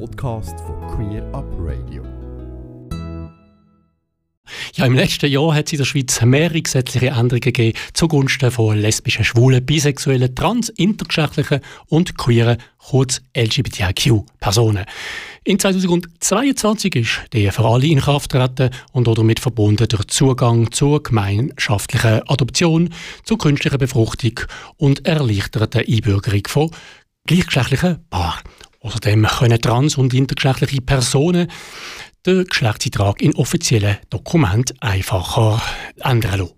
Podcast von Queer Up Radio. Ja, im letzten Jahr hat es in der Schweiz mehrere gesetzliche Änderungen gegeben zugunsten von lesbischen, schwulen, bisexuellen, trans, intergeschlechtlichen und queeren, kurz LGBTIQ-Personen. In 2022 ist der für alle in Kraft treten und damit verbunden der Zugang zur gemeinschaftlichen Adoption, zur künstlichen Befruchtung und erleichterten Einbürgerung von gleichgeschlechtlichen Paaren. Außerdem können trans- und intergeschlechtliche Personen den Geschlechtseintrag in offiziellen Dokumenten einfacher ändern lassen.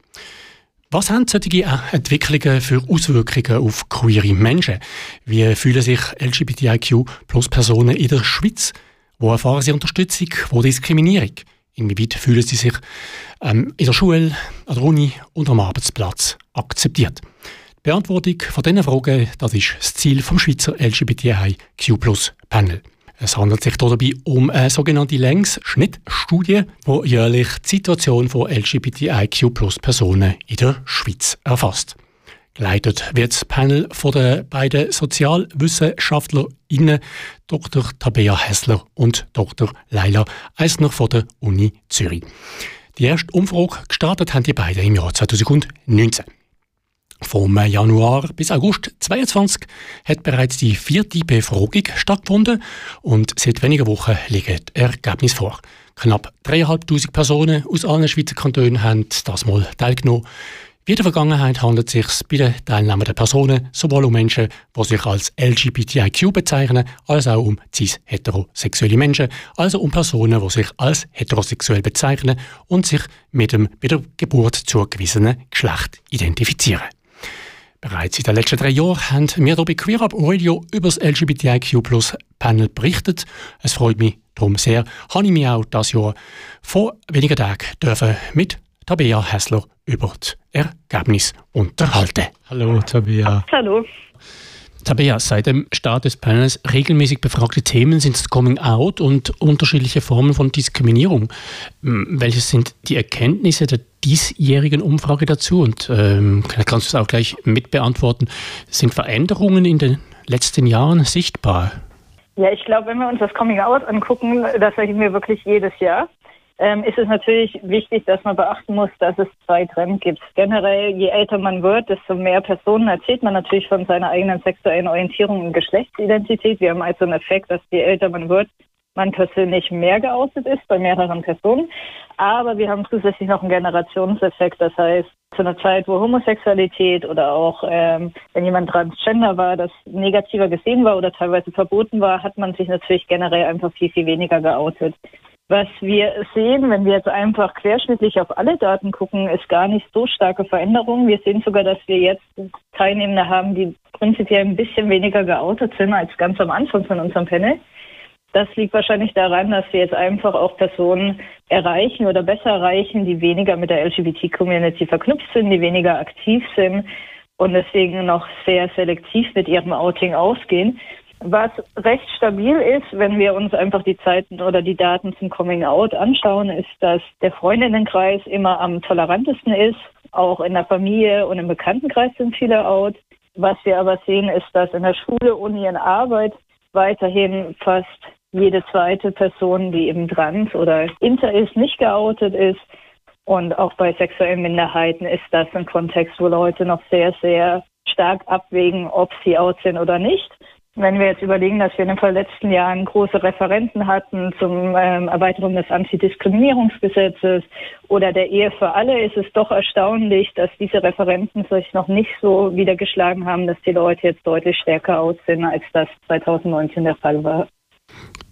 Was haben solche Entwicklungen für Auswirkungen auf queere Menschen? Wie fühlen sich LGBTIQ-Plus-Personen in der Schweiz? Wo erfahren sie Unterstützung? Wo Diskriminierung? Inwieweit fühlen sie sich ähm, in der Schule, an der Uni und am Arbeitsplatz akzeptiert? Beantwortung von diesen Fragen das ist das Ziel vom Schweizer LGBTIQ-Plus-Panel. Es handelt sich dabei um eine sogenannte Längsschnittstudie, die jährlich die Situation von LGBTIQ-Plus-Personen in der Schweiz erfasst. Geleitet wird das Panel von den beiden SozialwissenschaftlerInnen Dr. Tabea Hessler und Dr. Leila Eisner von der Uni Zürich. Die erste Umfrage gestartet haben die beiden im Jahr 2019. Vom Januar bis August 2022 hat bereits die vierte Befragung stattgefunden und seit wenigen Wochen liegen die Ergebnisse vor. Knapp 3'500 Personen aus allen Schweizer Kantonen haben das mal teilgenommen. Wie in der Vergangenheit handelt es sich bei den teilnehmenden Personen sowohl um Menschen, die sich als LGBTIQ bezeichnen, als auch um cis-heterosexuelle Menschen, also um Personen, die sich als heterosexuell bezeichnen und sich mit dem bei der Geburt zugewiesenen Geschlecht identifizieren. Bereits in den letzten drei Jahren haben wir hier bei Queer Up Radio über das LGBTIQ Panel berichtet. Es freut mich darum sehr, habe ich mich auch dieses Jahr vor wenigen Tagen dürfen mit Tabea Hessler über das Ergebnis unterhalten. Hallo Tabea. Hallo. Tabea, seit dem Start des Panels regelmäßig befragte Themen sind das Coming Out und unterschiedliche Formen von Diskriminierung. Welche sind die Erkenntnisse der diesjährigen Umfrage dazu? Und ähm, kannst du es auch gleich mit beantworten. Sind Veränderungen in den letzten Jahren sichtbar? Ja, ich glaube, wenn wir uns das Coming Out angucken, das erleben wir wirklich jedes Jahr ähm, ist es natürlich wichtig, dass man beachten muss, dass es zwei Trends gibt. Generell, je älter man wird, desto mehr Personen erzählt man natürlich von seiner eigenen sexuellen Orientierung und Geschlechtsidentität. Wir haben also einen Effekt, dass je älter man wird, man persönlich mehr geoutet ist bei mehreren Personen. Aber wir haben zusätzlich noch einen Generationseffekt. Das heißt, zu einer Zeit, wo Homosexualität oder auch ähm, wenn jemand transgender war, das negativer gesehen war oder teilweise verboten war, hat man sich natürlich generell einfach viel, viel weniger geoutet. Was wir sehen, wenn wir jetzt einfach querschnittlich auf alle Daten gucken, ist gar nicht so starke Veränderungen. Wir sehen sogar, dass wir jetzt Teilnehmende haben, die prinzipiell ein bisschen weniger geoutet sind als ganz am Anfang von unserem Panel. Das liegt wahrscheinlich daran, dass wir jetzt einfach auch Personen erreichen oder besser erreichen, die weniger mit der LGBT-Community verknüpft sind, die weniger aktiv sind und deswegen noch sehr selektiv mit ihrem Outing ausgehen. Was recht stabil ist, wenn wir uns einfach die Zeiten oder die Daten zum Coming Out anschauen, ist, dass der Freundinnenkreis immer am tolerantesten ist. Auch in der Familie und im Bekanntenkreis sind viele out. Was wir aber sehen, ist, dass in der Schule, Uni und Arbeit weiterhin fast jede zweite Person, die eben trans oder inter ist, nicht geoutet ist. Und auch bei sexuellen Minderheiten ist das ein Kontext, wo Leute noch sehr, sehr stark abwägen, ob sie out sind oder nicht. Wenn wir jetzt überlegen, dass wir in den letzten Jahren große Referenten hatten zum ähm, Erweiterung des Antidiskriminierungsgesetzes oder der Ehe für alle, ist es doch erstaunlich, dass diese Referenten sich noch nicht so wiedergeschlagen haben, dass die Leute jetzt deutlich stärker aus sind, als das 2019 der Fall war.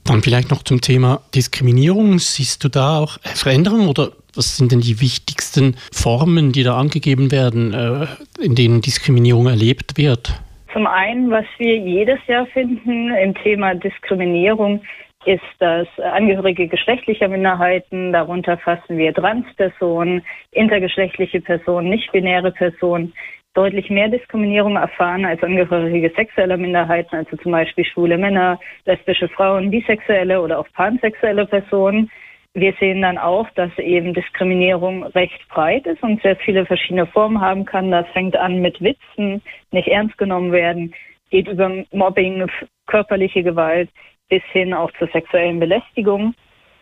Dann vielleicht noch zum Thema Diskriminierung. Siehst du da auch Veränderungen oder was sind denn die wichtigsten Formen, die da angegeben werden, äh, in denen Diskriminierung erlebt wird? Zum einen, was wir jedes Jahr finden im Thema Diskriminierung, ist, dass Angehörige geschlechtlicher Minderheiten, darunter fassen wir Transpersonen, intergeschlechtliche Personen, nicht-binäre Personen, deutlich mehr Diskriminierung erfahren als Angehörige sexueller Minderheiten, also zum Beispiel schwule Männer, lesbische Frauen, bisexuelle oder auch pansexuelle Personen. Wir sehen dann auch, dass eben Diskriminierung recht breit ist und sehr viele verschiedene Formen haben kann. Das fängt an mit Witzen, nicht ernst genommen werden, geht über Mobbing, körperliche Gewalt, bis hin auch zur sexuellen Belästigung.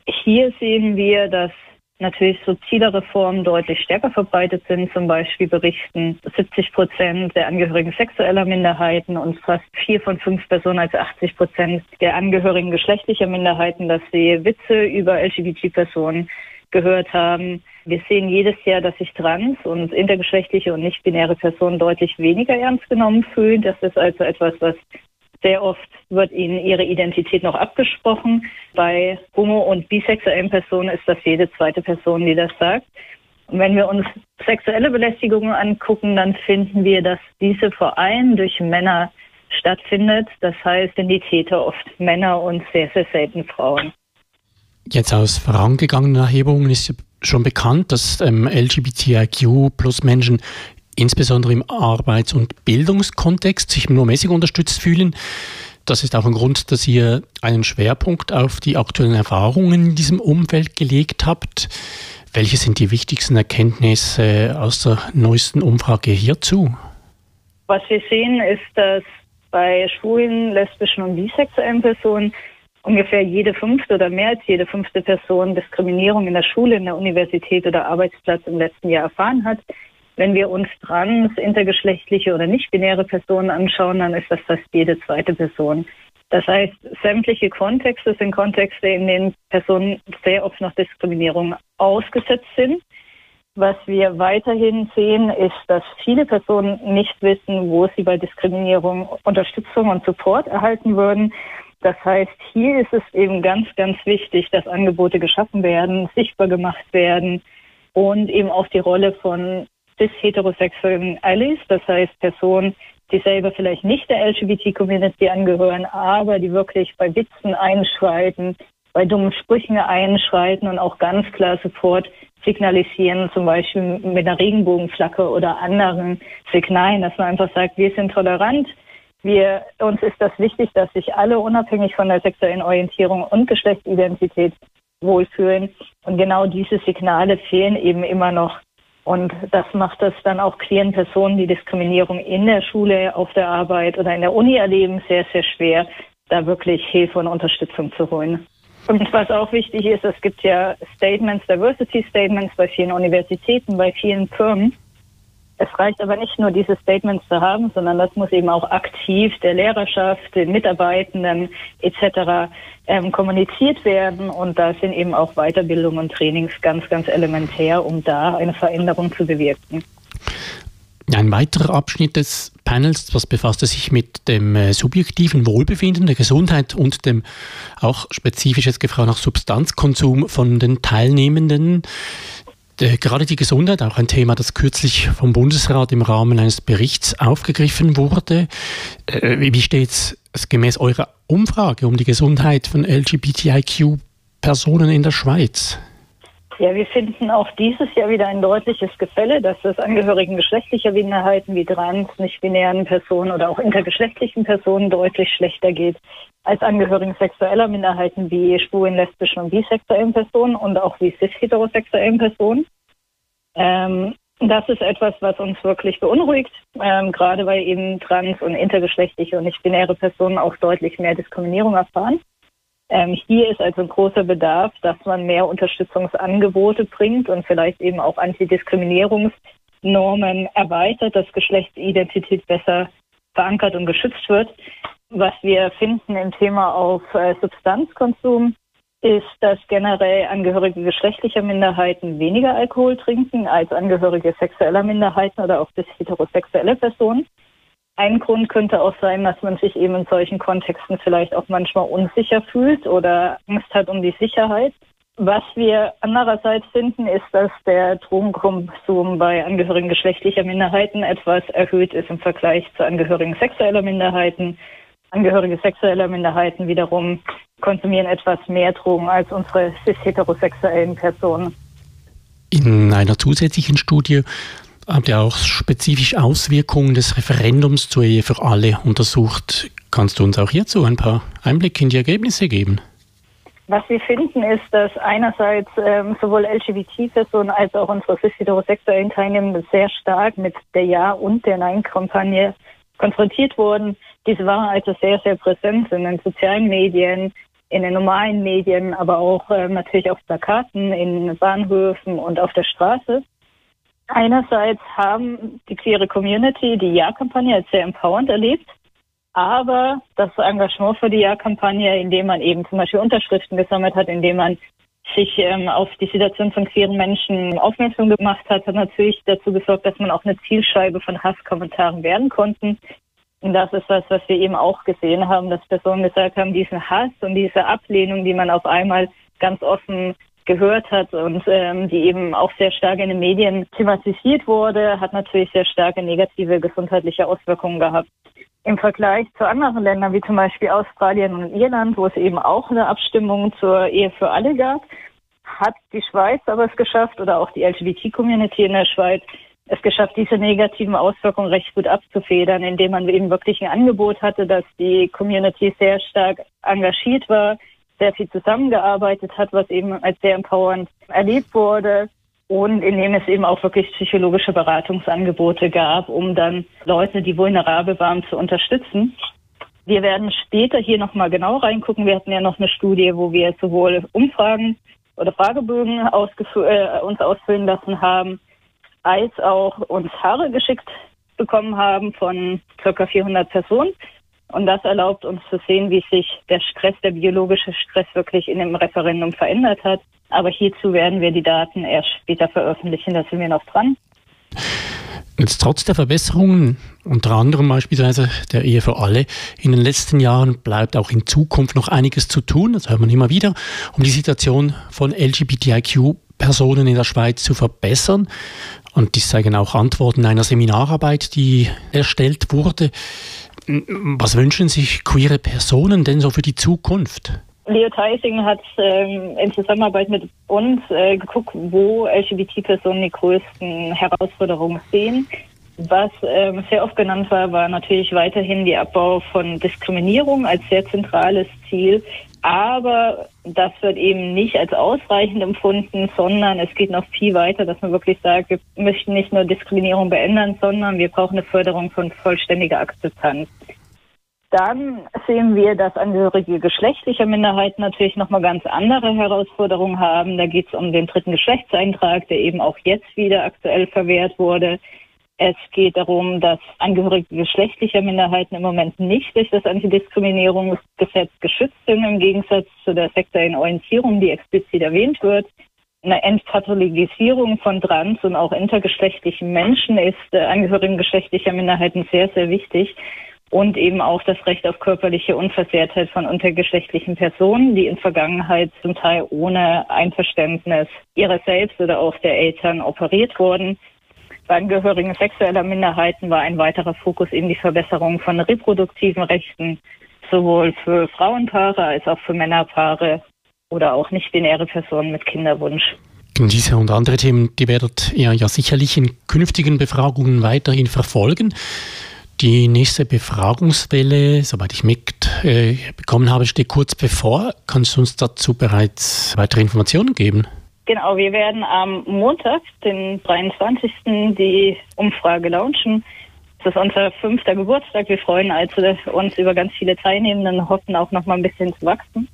Hier sehen wir, dass natürlich soziale Reformen deutlich stärker verbreitet sind. Zum Beispiel berichten 70 Prozent der Angehörigen sexueller Minderheiten und fast vier von fünf Personen, also 80 Prozent der Angehörigen geschlechtlicher Minderheiten, dass sie Witze über LGBT-Personen gehört haben. Wir sehen jedes Jahr, dass sich trans- und intergeschlechtliche und nicht-binäre Personen deutlich weniger ernst genommen fühlen. Das ist also etwas, was sehr oft wird ihnen ihre Identität noch abgesprochen. Bei homo- und bisexuellen Personen ist das jede zweite Person, die das sagt. Und wenn wir uns sexuelle Belästigungen angucken, dann finden wir, dass diese vor allem durch Männer stattfindet. Das heißt, sind die Täter oft Männer und sehr, sehr selten Frauen. Jetzt aus vorangegangenen Erhebungen ist schon bekannt, dass ähm, LGBTIQ plus Menschen insbesondere im Arbeits- und Bildungskontext sich nur mäßig unterstützt fühlen. Das ist auch ein Grund, dass ihr einen Schwerpunkt auf die aktuellen Erfahrungen in diesem Umfeld gelegt habt. Welche sind die wichtigsten Erkenntnisse aus der neuesten Umfrage hierzu? Was wir sehen, ist, dass bei schwulen, lesbischen und bisexuellen Personen ungefähr jede fünfte oder mehr als jede fünfte Person Diskriminierung in der Schule, in der Universität oder Arbeitsplatz im letzten Jahr erfahren hat. Wenn wir uns trans, intergeschlechtliche oder nicht-binäre Personen anschauen, dann ist das fast jede zweite Person. Das heißt, sämtliche Kontexte sind Kontexte, in denen Personen sehr oft noch Diskriminierung ausgesetzt sind. Was wir weiterhin sehen, ist, dass viele Personen nicht wissen, wo sie bei Diskriminierung Unterstützung und Support erhalten würden. Das heißt, hier ist es eben ganz, ganz wichtig, dass Angebote geschaffen werden, sichtbar gemacht werden und eben auch die Rolle von cis-heterosexuellen Allies, das heißt Personen, die selber vielleicht nicht der LGBT-Community angehören, aber die wirklich bei Witzen einschreiten, bei dummen Sprüchen einschreiten und auch ganz klar sofort signalisieren, zum Beispiel mit einer Regenbogenflagge oder anderen Signalen, dass man einfach sagt, wir sind tolerant, wir, uns ist das wichtig, dass sich alle unabhängig von der sexuellen Orientierung und Geschlechtsidentität wohlfühlen. Und genau diese Signale fehlen eben immer noch und das macht es dann auch queeren Personen, die Diskriminierung in der Schule, auf der Arbeit oder in der Uni erleben, sehr, sehr schwer, da wirklich Hilfe und Unterstützung zu holen. Und was auch wichtig ist, es gibt ja Statements, Diversity Statements bei vielen Universitäten, bei vielen Firmen. Es reicht aber nicht nur diese Statements zu haben, sondern das muss eben auch aktiv der Lehrerschaft, den Mitarbeitenden etc. Ähm, kommuniziert werden. Und da sind eben auch Weiterbildung und Trainings ganz, ganz elementär, um da eine Veränderung zu bewirken. Ein weiterer Abschnitt des Panels, was befasst sich mit dem äh, subjektiven Wohlbefinden, der Gesundheit und dem auch spezifisch jetzt gefragt nach Substanzkonsum von den Teilnehmenden. Äh, gerade die Gesundheit, auch ein Thema, das kürzlich vom Bundesrat im Rahmen eines Berichts aufgegriffen wurde. Äh, wie steht es gemäß eurer Umfrage um die Gesundheit von LGBTIQ-Personen in der Schweiz? Ja, wir finden auch dieses Jahr wieder ein deutliches Gefälle, dass es Angehörigen geschlechtlicher Minderheiten wie trans, nicht-binären Personen oder auch intergeschlechtlichen Personen deutlich schlechter geht als Angehörigen sexueller Minderheiten wie schwulen, lesbischen und bisexuellen Personen und auch wie cis-heterosexuellen Personen. Ähm, das ist etwas, was uns wirklich beunruhigt, ähm, gerade weil eben trans- und intergeschlechtliche und nicht-binäre Personen auch deutlich mehr Diskriminierung erfahren. Ähm, hier ist also ein großer Bedarf, dass man mehr Unterstützungsangebote bringt und vielleicht eben auch Antidiskriminierungsnormen erweitert, dass Geschlechtsidentität besser verankert und geschützt wird. Was wir finden im Thema auf äh, Substanzkonsum ist, dass generell Angehörige geschlechtlicher Minderheiten weniger Alkohol trinken als Angehörige sexueller Minderheiten oder auch bis heterosexuelle Personen. Ein Grund könnte auch sein, dass man sich eben in solchen Kontexten vielleicht auch manchmal unsicher fühlt oder Angst hat um die Sicherheit. Was wir andererseits finden, ist, dass der Drogenkonsum bei Angehörigen geschlechtlicher Minderheiten etwas erhöht ist im Vergleich zu Angehörigen sexueller Minderheiten. Angehörige sexueller Minderheiten wiederum konsumieren etwas mehr Drogen als unsere cis-heterosexuellen Personen. In einer zusätzlichen Studie habt ihr auch spezifisch Auswirkungen des Referendums zur Ehe für alle untersucht. Kannst du uns auch hierzu ein paar Einblicke in die Ergebnisse geben? Was wir finden, ist, dass einerseits ähm, sowohl LGBT-Personen als auch unsere cis-heterosexuellen Teilnehmenden sehr stark mit der Ja- und der Nein-Kampagne konfrontiert wurden. diese waren also sehr, sehr präsent in den sozialen Medien, in den normalen Medien, aber auch äh, natürlich auf Plakaten, in Bahnhöfen und auf der Straße. Einerseits haben die queere Community die Ja-Kampagne als sehr empowernd erlebt, aber das Engagement für die Ja-Kampagne, indem man eben zum Beispiel Unterschriften gesammelt hat, indem man sich ähm, auf die Situation von queeren Menschen aufmerksam gemacht hat, hat natürlich dazu gesorgt, dass man auch eine Zielscheibe von Hasskommentaren werden konnten. Und das ist was, was wir eben auch gesehen haben, dass Personen gesagt haben, diesen Hass und diese Ablehnung, die man auf einmal ganz offen gehört hat und ähm, die eben auch sehr stark in den Medien thematisiert wurde, hat natürlich sehr starke negative gesundheitliche Auswirkungen gehabt. Im Vergleich zu anderen Ländern wie zum Beispiel Australien und Irland, wo es eben auch eine Abstimmung zur Ehe für alle gab, hat die Schweiz aber es geschafft oder auch die LGBT-Community in der Schweiz es geschafft, diese negativen Auswirkungen recht gut abzufedern, indem man eben wirklich ein Angebot hatte, dass die Community sehr stark engagiert war, sehr viel zusammengearbeitet hat, was eben als sehr empowernd erlebt wurde und indem es eben auch wirklich psychologische Beratungsangebote gab, um dann Leute, die vulnerabel waren, zu unterstützen. Wir werden später hier nochmal genau reingucken. Wir hatten ja noch eine Studie, wo wir sowohl Umfragen oder Fragebögen äh, uns ausfüllen lassen haben, als auch uns Haare geschickt bekommen haben von circa 400 Personen. Und das erlaubt uns zu sehen, wie sich der Stress, der biologische Stress wirklich in dem Referendum verändert hat. Aber hierzu werden wir die Daten erst später veröffentlichen. Da sind wir noch dran. Jetzt trotz der Verbesserungen, unter anderem beispielsweise der Ehe für alle, in den letzten Jahren bleibt auch in Zukunft noch einiges zu tun, das hört man immer wieder, um die Situation von LGBTIQ-Personen in der Schweiz zu verbessern. Und dies zeigen auch Antworten einer Seminararbeit, die erstellt wurde. Was wünschen sich queere Personen denn so für die Zukunft? Leo Theising hat ähm, in Zusammenarbeit mit uns äh, geguckt, wo LGBT-Personen die größten Herausforderungen sehen. Was ähm, sehr oft genannt war, war natürlich weiterhin der Abbau von Diskriminierung als sehr zentrales Ziel. Aber das wird eben nicht als ausreichend empfunden, sondern es geht noch viel weiter, dass man wirklich sagt, wir möchten nicht nur Diskriminierung beenden, sondern wir brauchen eine Förderung von vollständiger Akzeptanz. Dann sehen wir, dass Angehörige geschlechtlicher Minderheiten natürlich nochmal ganz andere Herausforderungen haben. Da geht es um den dritten Geschlechtseintrag, der eben auch jetzt wieder aktuell verwehrt wurde. Es geht darum, dass Angehörige geschlechtlicher Minderheiten im Moment nicht durch das Antidiskriminierungsgesetz geschützt sind, im Gegensatz zu der sexuellen Orientierung, die explizit erwähnt wird. Eine Entkatholigisierung von trans- und auch intergeschlechtlichen Menschen ist äh, Angehörigen geschlechtlicher Minderheiten sehr, sehr wichtig und eben auch das Recht auf körperliche Unversehrtheit von untergeschlechtlichen Personen, die in Vergangenheit zum Teil ohne Einverständnis ihrer selbst oder auch der Eltern operiert wurden. Bei Angehörigen sexueller Minderheiten war ein weiterer Fokus eben die Verbesserung von reproduktiven Rechten, sowohl für Frauenpaare als auch für Männerpaare oder auch nicht-binäre Personen mit Kinderwunsch. Diese und andere Themen, die werdet ihr ja sicherlich in künftigen Befragungen weiterhin verfolgen. Die nächste Befragungswelle, soweit ich mitbekommen äh, habe, steht kurz bevor. Kannst du uns dazu bereits weitere Informationen geben? Genau, wir werden am Montag, den 23. die Umfrage launchen. Das ist unser fünfter Geburtstag. Wir freuen also uns über ganz viele Teilnehmenden und hoffen auch noch mal ein bisschen zu wachsen.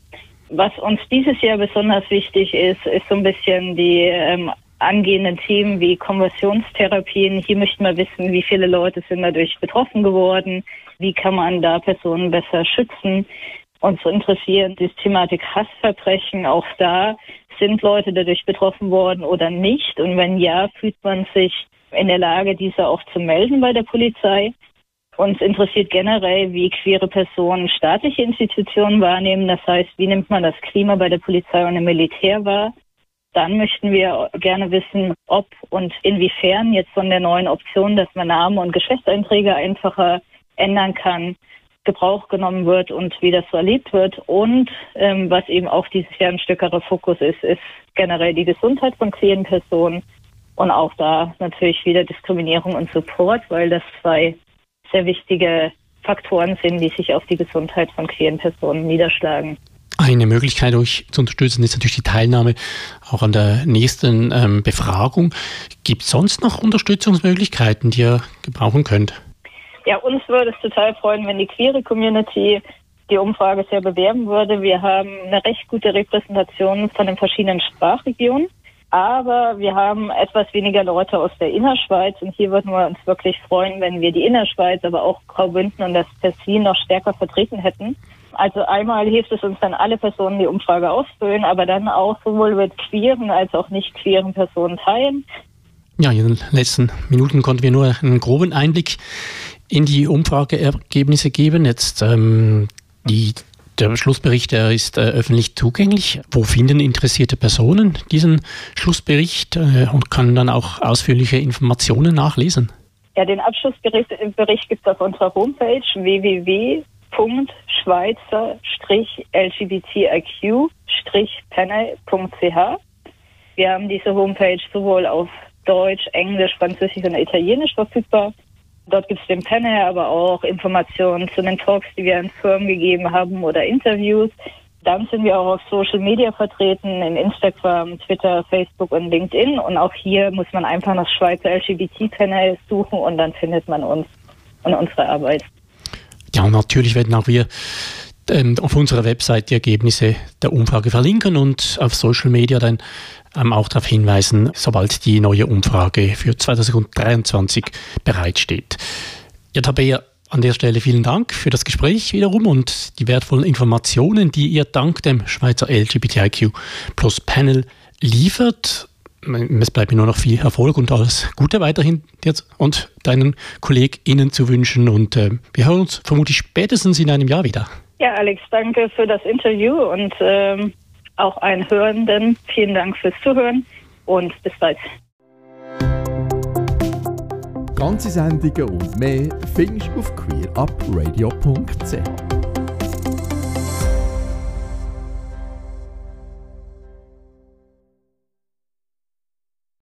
Was uns dieses Jahr besonders wichtig ist, ist so ein bisschen die ähm, angehenden Themen wie Konversionstherapien. Hier möchten wir wissen, wie viele Leute sind dadurch betroffen geworden, wie kann man da Personen besser schützen. Uns interessieren die Thematik Hassverbrechen. Auch da sind Leute dadurch betroffen worden oder nicht. Und wenn ja, fühlt man sich in der Lage, diese auch zu melden bei der Polizei. Uns interessiert generell, wie queere Personen staatliche Institutionen wahrnehmen. Das heißt, wie nimmt man das Klima bei der Polizei und im Militär wahr? Dann möchten wir gerne wissen, ob und inwiefern jetzt von der neuen Option, dass man Namen und Geschlechtseinträge einfacher ändern kann, Gebrauch genommen wird und wie das so erlebt wird. Und ähm, was eben auch dieses Jahr ein stärkerer Fokus ist, ist generell die Gesundheit von queeren Personen und auch da natürlich wieder Diskriminierung und Support, weil das zwei sehr wichtige Faktoren sind, die sich auf die Gesundheit von queeren Personen niederschlagen. Eine Möglichkeit, euch zu unterstützen, ist natürlich die Teilnahme auch an der nächsten ähm, Befragung. Gibt es sonst noch Unterstützungsmöglichkeiten, die ihr gebrauchen könnt? Ja, uns würde es total freuen, wenn die queere Community die Umfrage sehr bewerben würde. Wir haben eine recht gute Repräsentation von den verschiedenen Sprachregionen, aber wir haben etwas weniger Leute aus der Innerschweiz und hier würden wir uns wirklich freuen, wenn wir die Innerschweiz, aber auch Graubünden und das Tessin noch stärker vertreten hätten. Also einmal hilft es uns dann alle Personen, die Umfrage ausfüllen, aber dann auch sowohl mit queeren als auch nicht queeren Personen teilen. Ja, in den letzten Minuten konnten wir nur einen groben Einblick in die Umfrageergebnisse geben. Jetzt ähm, die, der Schlussbericht der ist äh, öffentlich zugänglich. Wo finden interessierte Personen diesen Schlussbericht äh, und können dann auch ausführliche Informationen nachlesen? Ja, den Abschlussbericht gibt es auf unserer Homepage www.schweizer-lgbtiq-panel.ch. Wir haben diese Homepage sowohl auf Deutsch, Englisch, Französisch und Italienisch verfügbar. Dort gibt es den Panel, aber auch Informationen zu den Talks, die wir an Firmen gegeben haben oder Interviews. Dann sind wir auch auf Social Media vertreten, in Instagram, Twitter, Facebook und LinkedIn. Und auch hier muss man einfach nach Schweizer LGBT-Panel suchen und dann findet man uns und unsere Arbeit. Ja, und natürlich werden auch wir auf unserer Website die Ergebnisse der Umfrage verlinken und auf Social Media dann ähm, auch darauf hinweisen, sobald die neue Umfrage für 2023 bereitsteht. Ja, Tabea, an der Stelle vielen Dank für das Gespräch wiederum und die wertvollen Informationen, die ihr dank dem Schweizer LGBTIQ Plus Panel liefert. Es bleibt mir nur noch viel Erfolg und alles Gute weiterhin jetzt und deinen KollegInnen zu wünschen. Und äh, wir hören uns vermutlich spätestens in einem Jahr wieder. Ja, Alex, danke für das Interview und ähm, auch allen Hörenden. Vielen Dank fürs Zuhören und bis bald. Ganze Sendungen und mehr findest du auf queerupradio.ch.